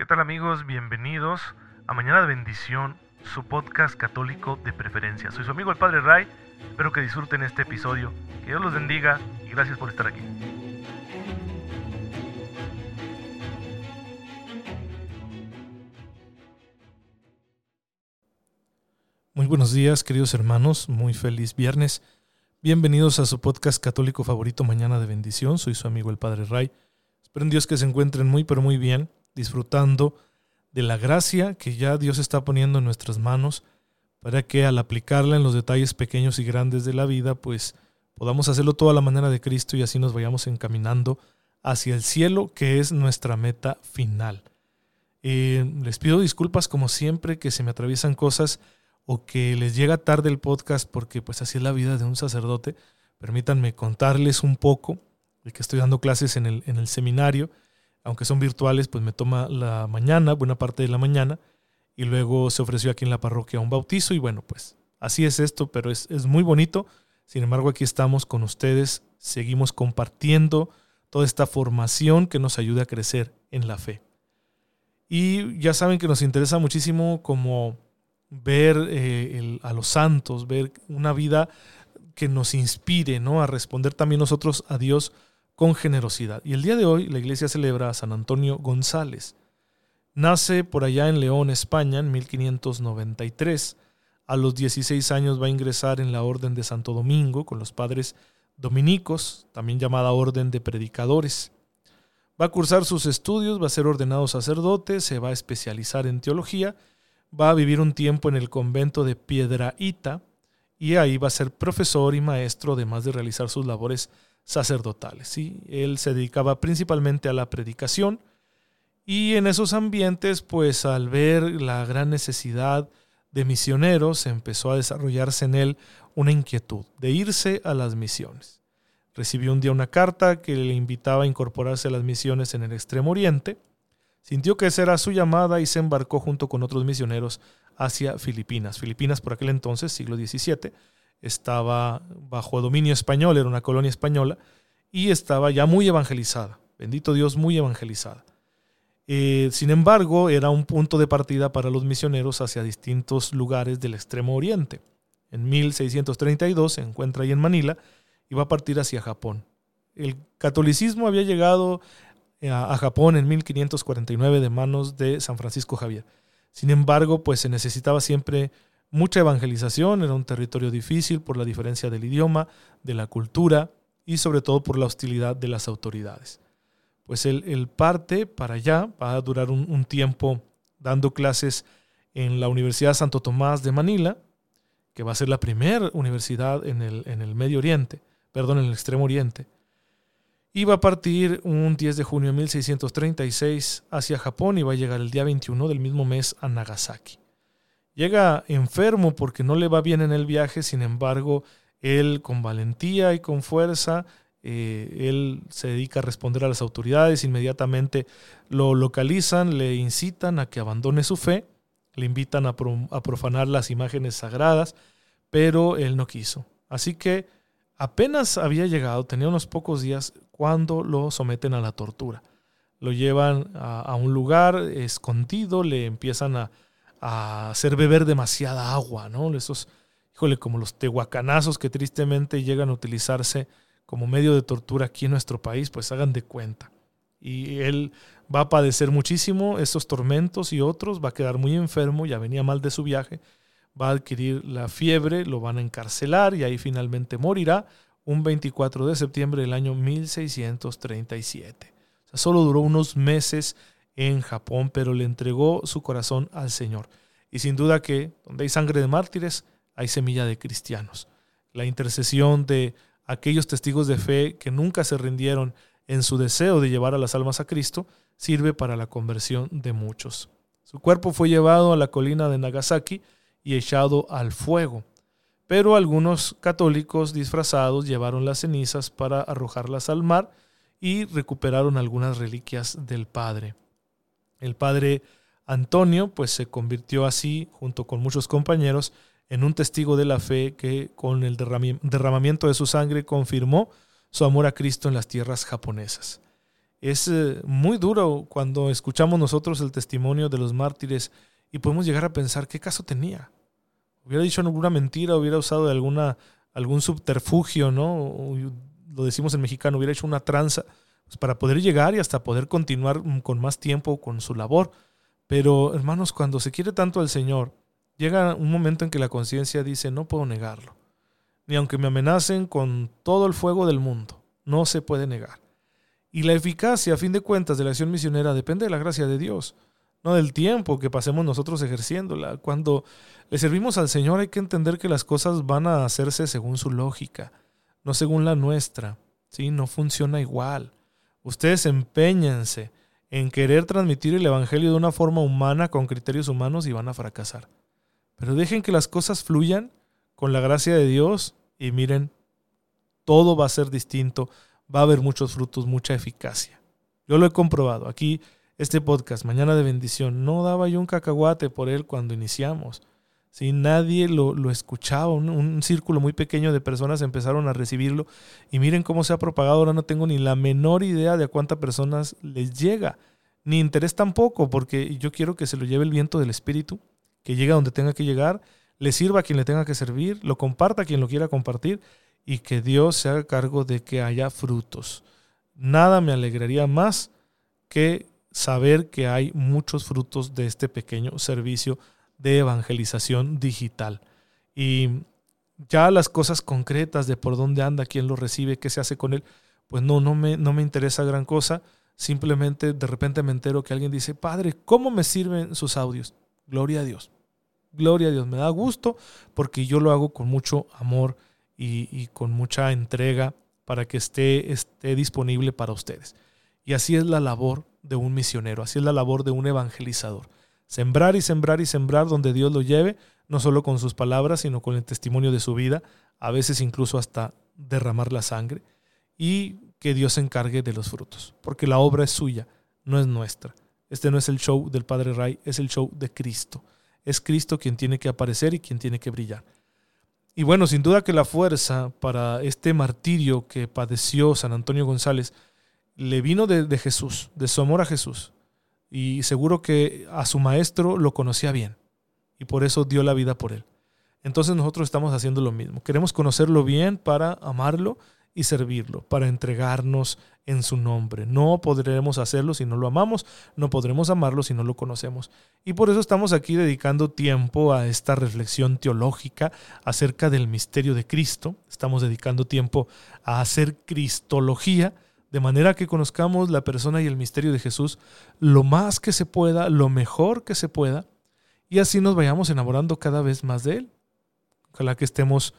¿Qué tal amigos? Bienvenidos a Mañana de Bendición, su podcast católico de preferencia. Soy su amigo el Padre Ray, espero que disfruten este episodio, que Dios los bendiga y gracias por estar aquí. Muy buenos días queridos hermanos, muy feliz viernes. Bienvenidos a su podcast católico favorito Mañana de Bendición, soy su amigo el Padre Ray. Espero en Dios que se encuentren muy pero muy bien disfrutando de la gracia que ya Dios está poniendo en nuestras manos para que al aplicarla en los detalles pequeños y grandes de la vida, pues podamos hacerlo toda la manera de Cristo y así nos vayamos encaminando hacia el cielo, que es nuestra meta final. Eh, les pido disculpas como siempre que se me atraviesan cosas o que les llega tarde el podcast porque pues así es la vida de un sacerdote. Permítanme contarles un poco de que estoy dando clases en el, en el seminario aunque son virtuales, pues me toma la mañana, buena parte de la mañana, y luego se ofreció aquí en la parroquia un bautizo, y bueno, pues así es esto, pero es, muy bonito. Sin embargo, aquí estamos con ustedes, seguimos compartiendo toda esta formación que nos ayuda a crecer en la fe. Y ya saben que nos interesa muchísimo como ver eh, a los santos, ver una vida que nos inspire ¿no? a responder también nosotros a Dios con generosidad. Y el día de hoy la iglesia celebra a San Antonio González. Nace por allá en León, España, en 1593. A los 16 años va a ingresar en la Orden de Santo Domingo con los padres dominicos, también llamada Orden de Predicadores. Va a cursar sus estudios, va a ser ordenado sacerdote, se va a especializar en teología, va a vivir un tiempo en el convento de Piedraíta y ahí va a ser profesor y maestro, además de realizar sus labores sacerdotales. ¿sí? Él se dedicaba principalmente a la predicación y en esos ambientes, pues al ver la gran necesidad de misioneros, empezó a desarrollarse en él una inquietud de irse a las misiones. Recibió un día una carta que le invitaba a incorporarse a las misiones en el Extremo Oriente. Sintió que esa era su llamada y se embarcó junto con otros misioneros hacia Filipinas. Filipinas por aquel entonces, siglo XVII, estaba bajo dominio español, era una colonia española, y estaba ya muy evangelizada, bendito Dios, muy evangelizada. Eh, sin embargo, era un punto de partida para los misioneros hacia distintos lugares del extremo oriente. En 1632 se encuentra ahí en Manila y va a partir hacia Japón. El catolicismo había llegado a, a Japón en 1549 de manos de San Francisco Javier. Sin embargo, pues se necesitaba siempre mucha evangelización, era un territorio difícil por la diferencia del idioma, de la cultura y sobre todo por la hostilidad de las autoridades. Pues él, parte para allá, va a durar un, tiempo dando clases en la Universidad Santo Tomás de Manila, que va a ser la primera universidad en el, en el Medio Oriente, perdón, en el Extremo Oriente. Y va a partir un 10 de junio de 1636 hacia Japón y va a llegar el día 21 del mismo mes a Nagasaki. Llega enfermo porque no le va bien en el viaje, sin embargo, él con valentía y con fuerza, eh, él se dedica a responder a las autoridades, inmediatamente lo localizan, le incitan a que abandone su fe, le invitan a, a profanar las imágenes sagradas, pero él no quiso. Así que apenas había llegado, tenía unos pocos días, cuando lo someten a la tortura. Lo llevan a un lugar escondido, le empiezan a, a hacer beber demasiada agua, ¿no? Esos, híjole, como los tehuacanazos que tristemente llegan a utilizarse como medio de tortura aquí en nuestro país, pues hagan de cuenta. Y él va a padecer muchísimo estos tormentos y otros, va a quedar muy enfermo, ya venía mal de su viaje, va a adquirir la fiebre, lo van a encarcelar y ahí finalmente morirá un 24 de septiembre del año 1637. O sea, solo duró unos meses en Japón, pero le entregó su corazón al Señor. Y sin duda que donde hay sangre de mártires, hay semilla de cristianos. La intercesión de aquellos testigos de fe que nunca se rindieron en su deseo de llevar a las almas a Cristo, sirve para la conversión de muchos. Su cuerpo fue llevado a la colina de Nagasaki y echado al fuego, pero algunos católicos disfrazados llevaron las cenizas para arrojarlas al mar y recuperaron algunas reliquias del Padre. El padre Antonio pues se convirtió así, junto con muchos compañeros, en un testigo de la fe que con el derramamiento de su sangre confirmó su amor a Cristo en las tierras japonesas. Es eh, muy duro cuando escuchamos nosotros el testimonio de los mártires y podemos llegar a pensar qué caso tenía. Hubiera dicho alguna mentira, hubiera usado alguna, algún subterfugio, ¿no? Lo decimos en mexicano, hubiera hecho una tranza pues, para poder llegar y hasta poder continuar mm, con más tiempo con su labor. Pero hermanos, cuando se quiere tanto al Señor, llega un momento en que la conciencia dice, no puedo negarlo. Ni aunque me amenacen con todo el fuego del mundo, no se puede negar. Y la eficacia, a fin de cuentas, de la acción misionera depende de la gracia de Dios, no del tiempo que pasemos nosotros ejerciéndola. Cuando le servimos al Señor hay que entender que las cosas van a hacerse según su lógica, no según la nuestra. ¿sí? No funciona igual. Ustedes empeñense en querer transmitir el Evangelio de una forma humana con criterios humanos y van a fracasar. Pero dejen que las cosas fluyan con la gracia de Dios y miren, todo va a ser distinto, va a haber muchos frutos, mucha eficacia. Yo lo he comprobado. Aquí, este podcast, Mañana de Bendición, no daba yo un cacahuate por él cuando iniciamos. ¿Sí? Nadie lo, lo escuchaba, un, círculo muy pequeño de personas empezaron a recibirlo y miren cómo se ha propagado, ahora no tengo ni la menor idea de a cuántas personas les llega, ni interés tampoco, porque yo quiero que se lo lleve el viento del Espíritu, que llegue a donde tenga que llegar, le sirva a quien le tenga que servir, lo comparta a quien lo quiera compartir y que Dios se haga cargo de que haya frutos. Nada me alegraría más que saber que hay muchos frutos de este pequeño servicio de evangelización digital. Y ya las cosas concretas de por dónde anda, quién lo recibe, qué se hace con él, pues no, no me, no me interesa gran cosa. Simplemente de repente me entero que alguien dice, Padre, ¿cómo me sirven sus audios? Gloria a Dios. Gloria a Dios. Me da gusto porque yo lo hago con mucho amor y, y con mucha entrega para que esté, esté disponible para ustedes. Y así es la labor de un misionero, así es la labor de un evangelizador. Sembrar y sembrar y sembrar donde Dios lo lleve, no solo con sus palabras, sino con el testimonio de su vida, a veces incluso hasta derramar la sangre, y que Dios se encargue de los frutos, porque la obra es suya, no es nuestra. Este no es el show del Padre Ray, es el show de Cristo. Es Cristo quien tiene que aparecer y quien tiene que brillar. Y bueno, sin duda que la fuerza para este martirio que padeció San Antonio González le vino de, de Jesús, de su amor a Jesús y seguro que a su maestro lo conocía bien y por eso dio la vida por él. Entonces nosotros estamos haciendo lo mismo. Queremos conocerlo bien para amarlo y servirlo, para entregarnos en su nombre. No podremos hacerlo si no lo amamos, no podremos amarlo si no lo conocemos. Y por eso estamos aquí dedicando tiempo a esta reflexión teológica acerca del misterio de Cristo. Estamos dedicando tiempo a hacer cristología de manera que conozcamos la persona y el misterio de Jesús lo más que se pueda, lo mejor que se pueda, y así nos vayamos enamorando cada vez más de Él. Ojalá que estemos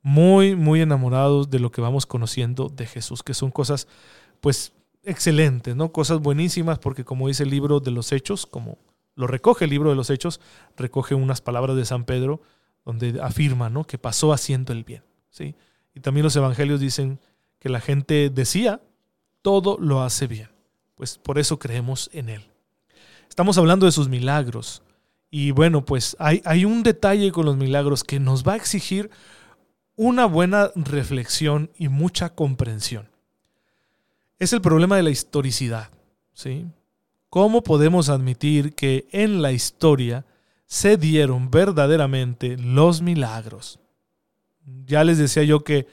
muy, muy enamorados de lo que vamos conociendo de Jesús, que son cosas, pues, excelentes, ¿no? Cosas buenísimas, porque como dice el libro de los Hechos, como lo recoge el libro de los Hechos, recoge unas palabras de San Pedro, donde afirma, ¿no? Que pasó haciendo el bien, ¿sí? Y también los evangelios dicen que la gente decía todo lo hace bien. Pues por eso creemos en Él. Estamos hablando de sus milagros. Y bueno, pues hay, hay un detalle con los milagros que nos va a exigir una buena reflexión y mucha comprensión. Es el problema de la historicidad. ¿sí? ¿Cómo podemos admitir que en la historia se dieron verdaderamente los milagros? Ya les decía yo que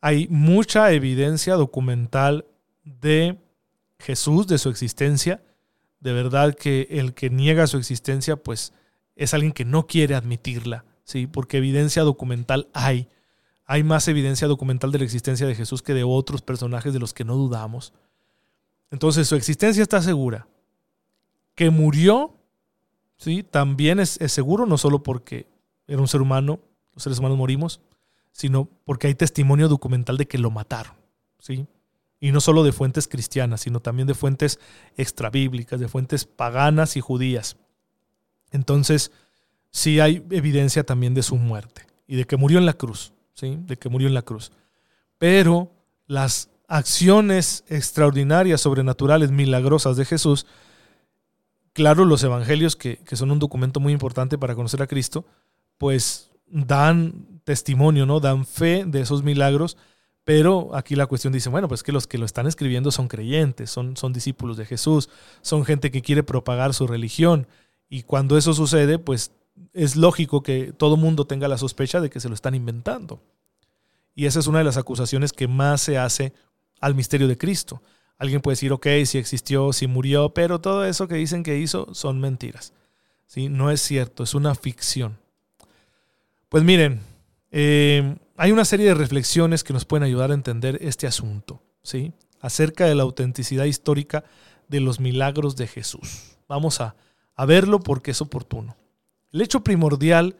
hay mucha evidencia documental de Jesús, de su existencia. De verdad que el que niega su existencia, pues es alguien que no quiere admitirla, ¿sí? Porque evidencia documental hay. Hay más evidencia documental de la existencia de Jesús que de otros personajes de los que no dudamos. Entonces su existencia está segura. Que murió, ¿sí? También es, seguro, no solo porque era un ser humano, los seres humanos morimos, sino porque hay testimonio documental de que lo mataron, ¿sí? Y no solo de fuentes cristianas, sino también de fuentes extrabíblicas, de fuentes paganas y judías. Entonces, sí hay evidencia también de su muerte y de que murió en la cruz, ¿sí? De que murió en la cruz. Pero las acciones extraordinarias, sobrenaturales, milagrosas de Jesús, claro, los evangelios, que, que son un documento muy importante para conocer a Cristo, pues dan testimonio, ¿no? Dan fe de esos milagros Pero aquí la cuestión dice, bueno, pues que los que lo están escribiendo son creyentes, son, son discípulos de Jesús, son gente que quiere propagar su religión. Y cuando eso sucede, pues es lógico que todo mundo tenga la sospecha de que se lo están inventando. Y esa es una de las acusaciones que más se hace al misterio de Cristo. Alguien puede decir, ok, si existió, si murió, pero todo eso que dicen que hizo son mentiras. ¿Sí? No es cierto, es una ficción. Pues miren, eh, hay una serie de reflexiones que nos pueden ayudar a entender este asunto, ¿sí? acerca de la autenticidad histórica de los milagros de Jesús. Vamos a, a verlo porque es oportuno. El hecho primordial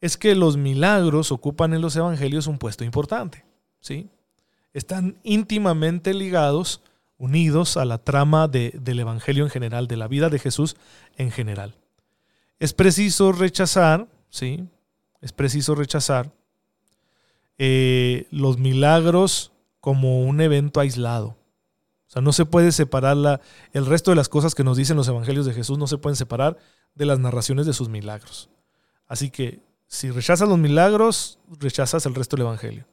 es que los milagros ocupan en los evangelios un puesto importante. ¿sí? Están íntimamente ligados, unidos a la trama del evangelio en general, de la vida de Jesús en general. Es preciso rechazar, ¿sí? Es preciso rechazar eh, los milagros como un evento aislado. O sea, no se puede separar la, el resto de las cosas que nos dicen los evangelios de Jesús, no se pueden separar de las narraciones de sus milagros. Así que si rechazas los milagros, rechazas el resto del evangelio.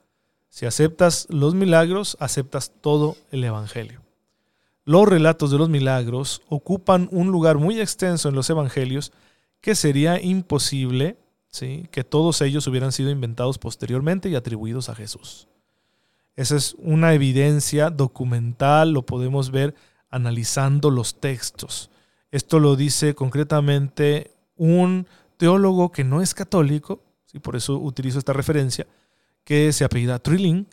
Si aceptas los milagros, aceptas todo el evangelio. Los relatos de los milagros ocupan un lugar muy extenso en los evangelios que sería imposible que todos ellos hubieran sido inventados posteriormente y atribuidos a Jesús. Esa es una evidencia documental, lo podemos ver analizando los textos. Esto lo dice concretamente un teólogo que no es católico, ¿sí? por eso utilizo esta referencia, que se apellida Trilling,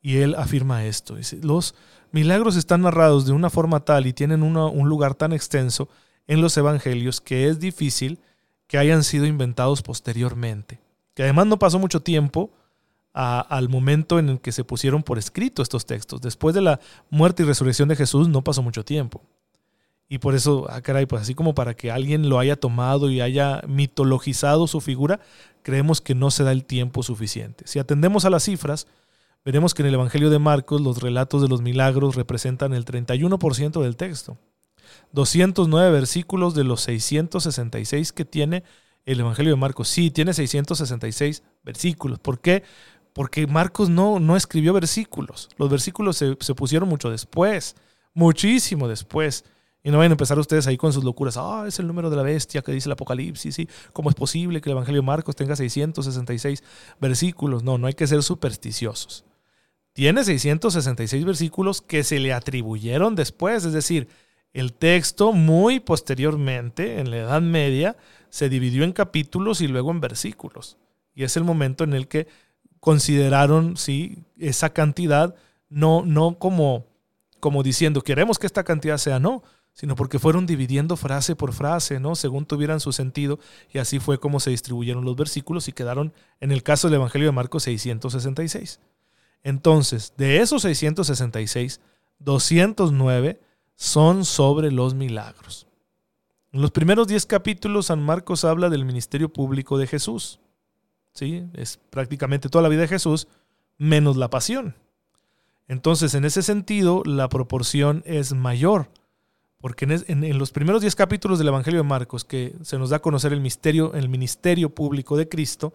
y él afirma esto. Dice, los milagros están narrados de una forma tal y tienen un lugar tan extenso en los evangelios que es difícil que hayan sido inventados posteriormente. Que además no pasó mucho tiempo al momento en el que se pusieron por escrito estos textos. Después de la muerte y resurrección de Jesús no pasó mucho tiempo. Y por eso, ah, caray, pues así como para que alguien lo haya tomado y haya mitologizado su figura, creemos que no se da el tiempo suficiente. Si atendemos a las cifras, veremos que en el Evangelio de Marcos los relatos de los milagros representan el 31% del texto. 209 versículos de los 666 que tiene el Evangelio de Marcos. Sí, tiene 666 versículos. ¿Por qué? Porque Marcos no, no escribió versículos. Los versículos se, se pusieron mucho después, muchísimo después. Y no vayan a empezar ustedes ahí con sus locuras. Ah, es el número de la bestia que dice el Apocalipsis. ¿sí? ¿Cómo es posible que el Evangelio de Marcos tenga 666 versículos? No, no hay que ser supersticiosos. Tiene 666 versículos que se le atribuyeron después. Es decir, el texto muy posteriormente, en la Edad Media, se dividió en capítulos y luego en versículos. Y es el momento en el que consideraron ¿sí? esa cantidad, no, no como, como diciendo, queremos que esta cantidad sea, no, sino porque fueron dividiendo frase por frase, ¿no? Según tuvieran su sentido, y así fue como se distribuyeron los versículos y quedaron, en el caso del Evangelio de Marcos, 666. Entonces, de esos 666, 209 son sobre los milagros. En los primeros 10 capítulos, San Marcos habla del ministerio público de Jesús. ¿Sí? Es prácticamente toda la vida de Jesús, menos la pasión. Entonces, en ese sentido, la proporción es mayor. Porque en, los primeros 10 capítulos del Evangelio de Marcos, que se nos da a conocer el misterio, el ministerio público de Cristo,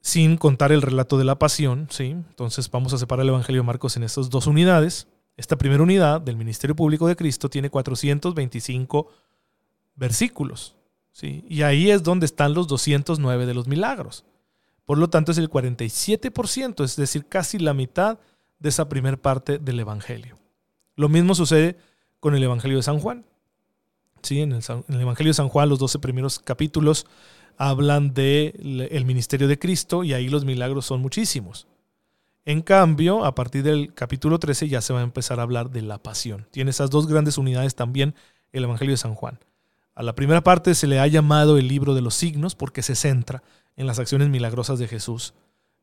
sin contar el relato de la pasión, ¿sí? Entonces vamos a separar el Evangelio de Marcos en estas dos unidades. Esta primera unidad del ministerio público de Cristo tiene 425 versículos, ¿sí? Y ahí es donde están los 209 de los milagros. Por lo tanto, es el 47%, es decir, casi la mitad de esa primera parte del Evangelio. Lo mismo sucede con el Evangelio de San Juan. Sí, en, el, Evangelio de San Juan, los 12 primeros capítulos hablan del el ministerio de Cristo y ahí los milagros son muchísimos. En cambio, a partir del capítulo 13 ya se va a empezar a hablar de la pasión. Tiene esas dos grandes unidades también el Evangelio de San Juan. A la primera parte se le ha llamado el libro de los signos porque se centra en las acciones milagrosas de Jesús,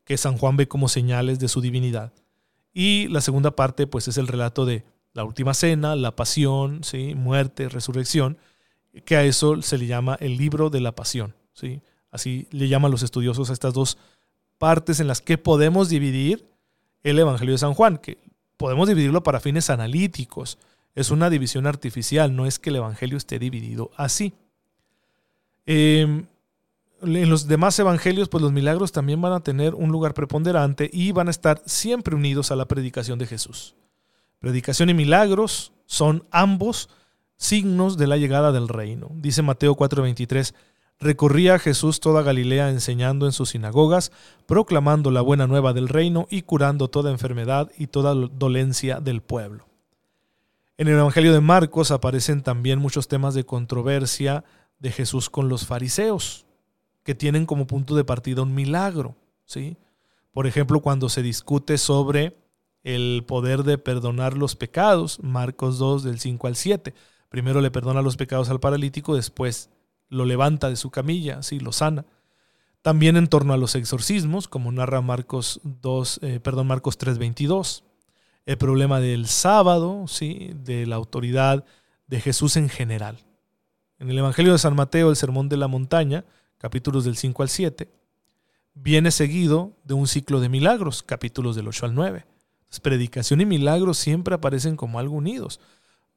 que San Juan ve como señales de su divinidad. Y la segunda parte pues es el relato de la última cena, la pasión, ¿sí? muerte, resurrección, que a eso se le llama el libro de la pasión. ¿sí? Así le llaman los estudiosos a estas dos partes en las que podemos dividir el Evangelio de San Juan, que podemos dividirlo para fines analíticos. Es una división artificial, no es que el Evangelio esté dividido así. Em, en los demás evangelios, pues los milagros también van a tener un lugar preponderante y van a estar siempre unidos a la predicación de Jesús. Predicación y milagros son ambos signos de la llegada del reino. Dice Mateo 4:23, recorría Jesús toda Galilea enseñando en sus sinagogas, proclamando la buena nueva del reino y curando toda enfermedad y toda dolencia del pueblo. En el Evangelio de Marcos aparecen también muchos temas de controversia de Jesús con los fariseos que tienen como punto de partida un milagro. ¿sí? Por ejemplo, cuando se discute sobre el poder de perdonar los pecados, Marcos 2 del 5 al 7. Primero le perdona los pecados al paralítico, después lo levanta de su camilla, ¿sí? lo sana. También en torno a los exorcismos, como narra Marcos 2, eh, perdón, Marcos 3:22. El problema del sábado, ¿sí? de la autoridad de Jesús en general. En el Evangelio de San Mateo, el Sermón de la Montaña, capítulos del 5 al 7, viene seguido de un ciclo de milagros, capítulos del 8 al 9. predicación y milagros siempre aparecen como algo unidos.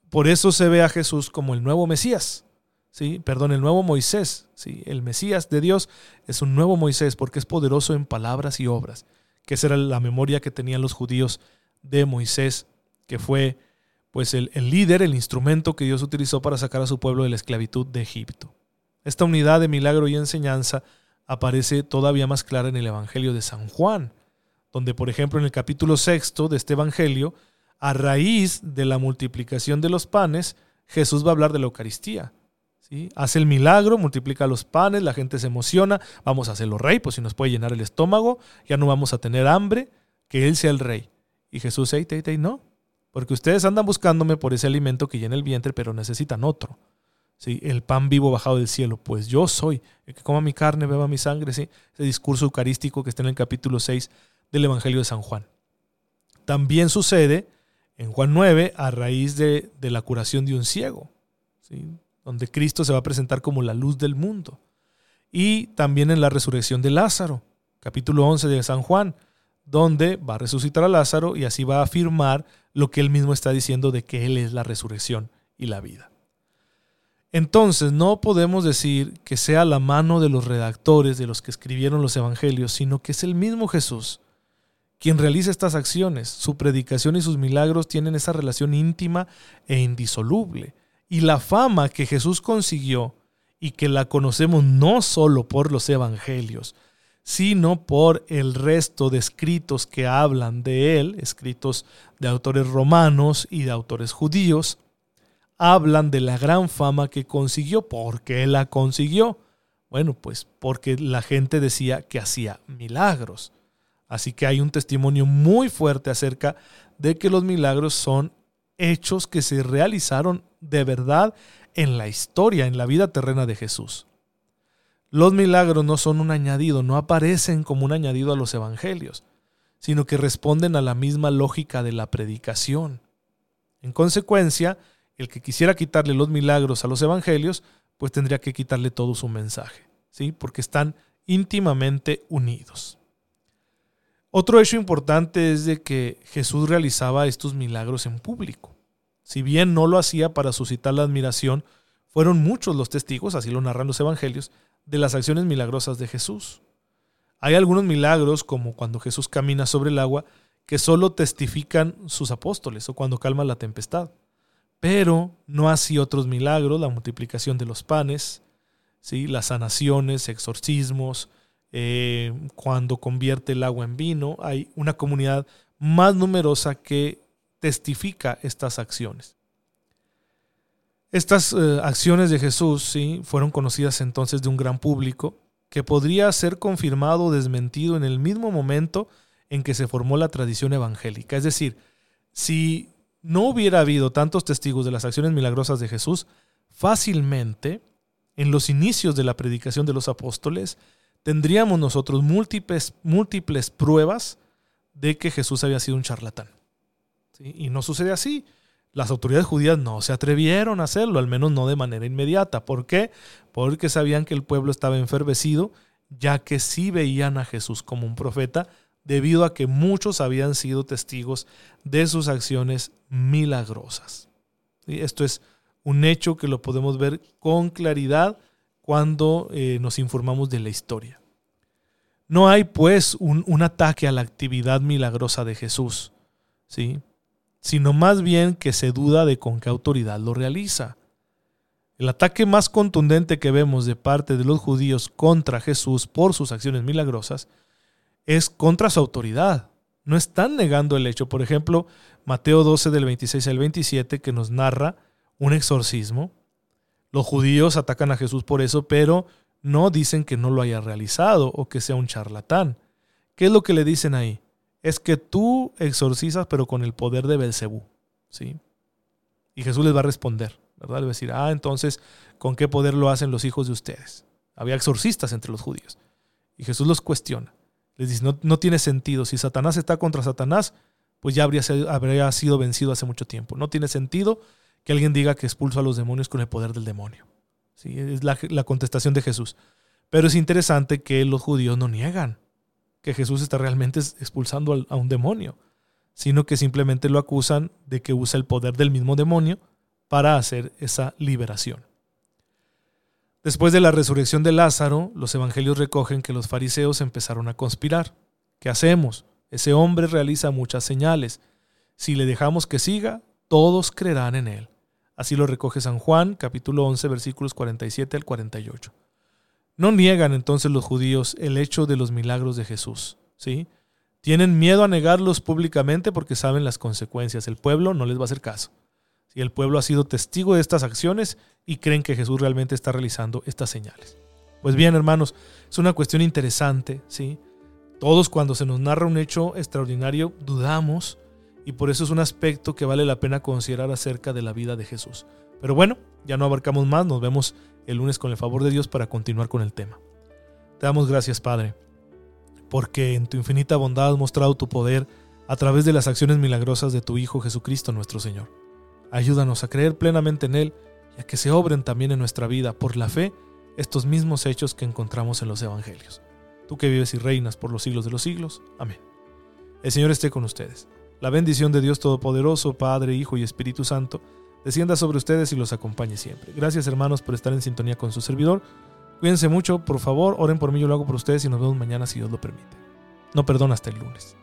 Por eso se ve a Jesús como el nuevo Mesías, ¿sí? perdón, el nuevo Moisés. ¿sí? El Mesías de Dios es un nuevo Moisés porque es poderoso en palabras y obras, que esa era la memoria que tenían los judíos de Moisés, que fue pues el, el líder, el instrumento que Dios utilizó para sacar a su pueblo de la esclavitud de Egipto. Esta unidad de milagro y enseñanza aparece todavía más clara en el Evangelio de San Juan, donde por ejemplo en el capítulo sexto de este Evangelio, a raíz de la multiplicación de los panes, Jesús va a hablar de la Eucaristía. Hace el milagro, multiplica los panes, la gente se emociona, vamos a hacerlo rey, pues si nos puede llenar el estómago, ya no vamos a tener hambre, que Él sea el rey. Y Jesús, hey, hey, hey, no, porque ustedes andan buscándome por ese alimento que llena el vientre, pero necesitan otro. ¿sí? el pan vivo bajado del cielo, pues yo soy, el que coma mi carne, beba mi sangre, ¿sí? ese discurso eucarístico que está en el capítulo 6 del Evangelio de San Juan. También sucede en Juan 9 a raíz de, la curación de un ciego. Donde Cristo se va a presentar como la luz del mundo. Y también en la resurrección de Lázaro, capítulo 11 de San Juan, donde va a resucitar a Lázaro y así va a afirmar lo que él mismo está diciendo de que Él es la resurrección y la vida. Entonces, no podemos decir que sea la mano de los redactores, de los que escribieron los evangelios, sino que es el mismo Jesús quien realiza estas acciones. Su predicación y sus milagros tienen esa relación íntima e indisoluble. Y la fama que Jesús consiguió y que la conocemos no solo por los evangelios, sino por el resto de escritos que hablan de él, escritos de autores romanos y de autores judíos, hablan de la gran fama que consiguió. ¿Por qué la consiguió? Bueno, pues porque la gente decía que hacía milagros. Así que hay un testimonio muy fuerte acerca de que los milagros son hechos que se realizaron de verdad en la historia, en la vida terrena de Jesús. Los milagros no son un añadido, no aparecen como un añadido a los evangelios, sino que responden a la misma lógica de la predicación. En consecuencia, el que quisiera quitarle los milagros a los evangelios, pues tendría que quitarle todo su mensaje, ¿sí? Porque están íntimamente unidos. Otro hecho importante es de que Jesús realizaba estos milagros en público. Si bien no lo hacía para suscitar la admiración, fueron muchos los testigos, así lo narran los evangelios, de las acciones milagrosas de Jesús. Hay algunos milagros, como cuando Jesús camina sobre el agua, que solo testifican sus apóstoles o cuando calma la tempestad pero no así otros milagros, la multiplicación de los panes, ¿sí? las sanaciones, exorcismos, eh, cuando convierte el agua en vino. Hay una comunidad más numerosa que testifica estas acciones. Estas eh, acciones de Jesús ¿sí? fueron conocidas entonces de un gran público que podría ser confirmado o desmentido en el mismo momento en que se formó la tradición evangélica. Es decir, si no hubiera habido tantos testigos de las acciones milagrosas de Jesús, fácilmente, en los inicios de la predicación de los apóstoles, tendríamos nosotros múltiples, múltiples pruebas de que Jesús había sido un charlatán. Y no sucede así. Las autoridades judías no se atrevieron a hacerlo, al menos no de manera inmediata. ¿Por qué? Porque sabían que el pueblo estaba enfervecido, ya que sí veían a Jesús como un profeta debido a que muchos habían sido testigos de sus acciones milagrosas. Y esto es un hecho que lo podemos ver con claridad cuando eh, nos informamos de la historia. No hay pues un, un, ataque a la actividad milagrosa de Jesús, ¿sí? sino más bien que se duda de con qué autoridad lo realiza. El ataque más contundente que vemos de parte de los judíos contra Jesús por sus acciones milagrosas es contra su autoridad. No están negando el hecho. Por ejemplo, Mateo 12 del 26 al 27 que nos narra un exorcismo. Los judíos atacan a Jesús por eso, pero no dicen que no lo haya realizado o que sea un charlatán. ¿Qué es lo que le dicen ahí? Es que tú exorcizas pero con el poder de Belcebú, ¿sí? Y Jesús les va a responder. ¿verdad? Le va a decir, ah, entonces, ¿con qué poder lo hacen los hijos de ustedes? Había exorcistas entre los judíos. Y Jesús los cuestiona. Les dice, no, no tiene sentido. Si Satanás está contra Satanás, pues ya habría, habría sido vencido hace mucho tiempo. No tiene sentido que alguien diga que expulso a los demonios con el poder del demonio. ¿Sí? Es la, la contestación de Jesús. Pero es interesante que los judíos no niegan que Jesús está realmente expulsando a un demonio, sino que simplemente lo acusan de que usa el poder del mismo demonio para hacer esa liberación. Después de la resurrección de Lázaro, los evangelios recogen que los fariseos empezaron a conspirar. ¿Qué hacemos? Ese hombre realiza muchas señales. Si le dejamos que siga, todos creerán en él. Así lo recoge San Juan, capítulo 11, versículos 47 al 48. No niegan entonces los judíos el hecho de los milagros de Jesús, ¿sí? Tienen miedo a negarlos públicamente porque saben las consecuencias. El pueblo no les va a hacer caso. Si el pueblo ha sido testigo de estas acciones y creen que Jesús realmente está realizando estas señales. Pues bien, hermanos, es una cuestión interesante, ¿sí? Todos cuando se nos narra un hecho extraordinario dudamos y por eso es un aspecto que vale la pena considerar acerca de la vida de Jesús. Pero bueno, ya no abarcamos más, nos vemos el lunes con el favor de Dios para continuar con el tema. Te damos gracias, Padre, porque en tu infinita bondad has mostrado tu poder a través de las acciones milagrosas de tu Hijo Jesucristo nuestro Señor. Ayúdanos a creer plenamente en Él y a que se obren también en nuestra vida por la fe estos mismos hechos que encontramos en los Evangelios. Tú que vives y reinas por los siglos de los siglos. Amén. El Señor esté con ustedes. La bendición de Dios Todopoderoso, Padre, Hijo y Espíritu Santo, descienda sobre ustedes y los acompañe siempre. Gracias hermanos por estar en sintonía con su servidor. Cuídense mucho, por favor, oren por mí, yo lo hago por ustedes y nos vemos mañana si Dios lo permite. No perdona hasta el lunes.